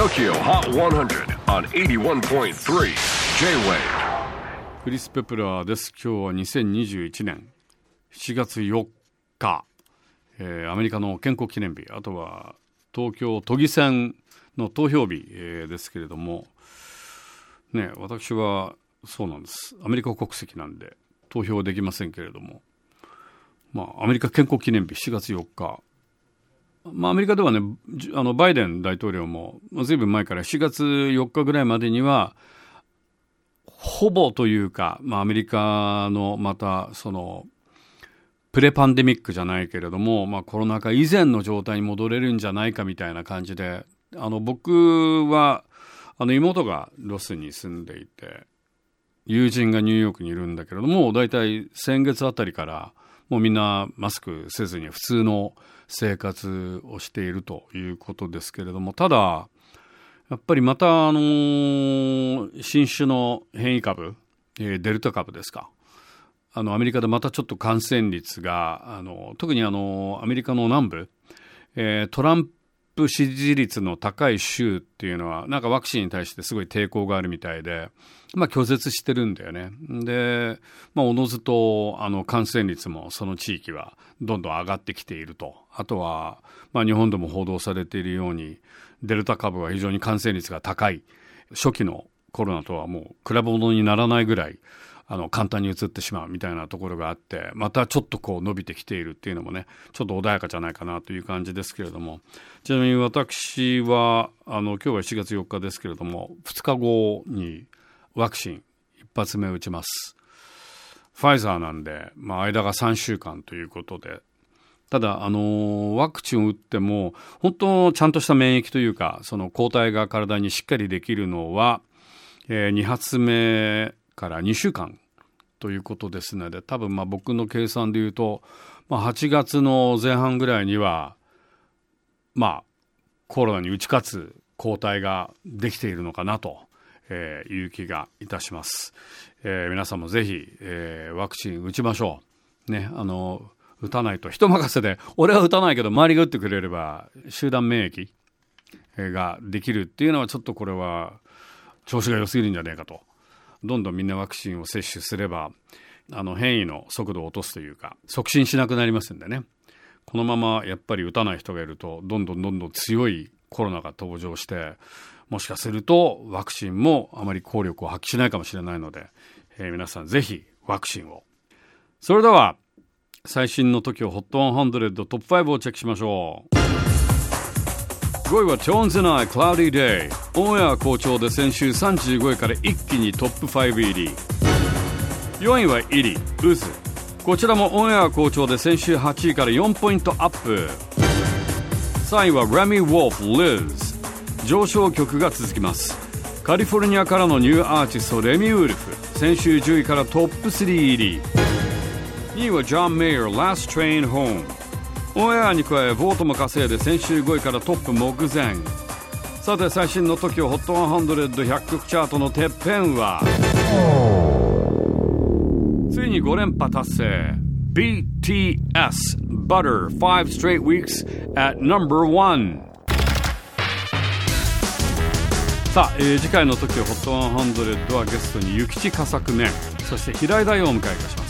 TOKYO HOT 100 on 81.3 J-WAVE クリス・ペプラーです。今日は2021年。7月4日、えーアメリカの建国記念日、あとは東京都議選の投票日、えーですけれども、ね、私はそうなんです。アメリカ国籍なんで投票できませんけれども、まあ、アメリカ建国記念日7月4日、まあ、アメリカではね、あのバイデン大統領も、まあ、ずいぶん前から7月4日ぐらいまでには、ほぼというか、まあ、アメリカのまたそのプレパンデミックじゃないけれども、まあ、コロナ禍以前の状態に戻れるんじゃないかみたいな感じであの僕はあの妹がロスに住んでいて友人がニューヨークにいるんだけれども大体先月あたりからもうみんなマスクせずに普通の生活をしているということですけれどもただやっぱりまた、あのー新種の変異株、えーデルタ株ですか。あの、アメリカでまたちょっと感染率が、あの、特にあの、アメリカの南部、えートランプ支持率の高い州っていうのは、なんかワクチンに対してすごい抵抗があるみたいで、まあ拒絶してるんだよね。で、まあおのずと、あの、感染率もその地域はどんどん上がってきていると。あとは、まあ日本でも報道されているように、デルタ株は非常に感染率が高い。初期のコロナとはもう比べ物にならないぐらい、あの、簡単に移ってしまうみたいなところがあって、またちょっとこう伸びてきているっていうのもね、ちょっと穏やかじゃないかなという感じですけれども、ちなみに私は、あの、今日は7月4日ですけれども、2日後にワクチン一発目打ちます。ファイザーなんで、まあ、間が3週間ということで、ただ、あのワクチンを打っても、本当、ちゃんとした免疫というか、その抗体が体にしっかりできるのは、え2発目から2週間ということですので、多分、まあ、僕の計算で言うと、まあ、8月の前半ぐらいには、まあ、コロナに打ち勝つ抗体ができているのかなと、えーいう気がいたします。えー皆さんもぜひ、えーワクチン打ちましょう。ね、あの、打たないと人任せで、俺は打たないけど周りが打ってくれれば集団免疫えーができるっていうのはちょっとこれは調子が良すぎるんじゃないかと。どんどんみんなワクチンを接種すれば、あの変異の速度を落とすというか、促進しなくなりますんでね。このままやっぱり打たない人がいると、どんどんどんどん強いコロナが登場して、もしかするとワクチンもあまり効力を発揮しないかもしれないので、えー皆さんぜひワクチンを。それでは、最新の TOKIOHOT100 トップ5をチェックしましょう。5位は Tones and I Cloudy Day オンエア好調で先週35位から一気にトップ5入り。4位はイリ渦こちらもオンエア好調で先週8位から4ポイントアップ。3位は Remy Wolf Liz 上昇曲が続きます。カリフォルニアからのニューアーティストレミウルフ。先週10位からトップ3入り。2位はジョン・メイヤー Last Train Home オンエアに加えボートも稼いで先週5位からトップ目前。さて最新の TOKIOHOT100100 曲チャートのてっぺんは。ついに5連覇達成。BTS Butter 5 straight weeks at number 1さあ、えー次回の TOKIOHOT100 はゲストに諭吉佳作面そして平井大をお迎えいたします。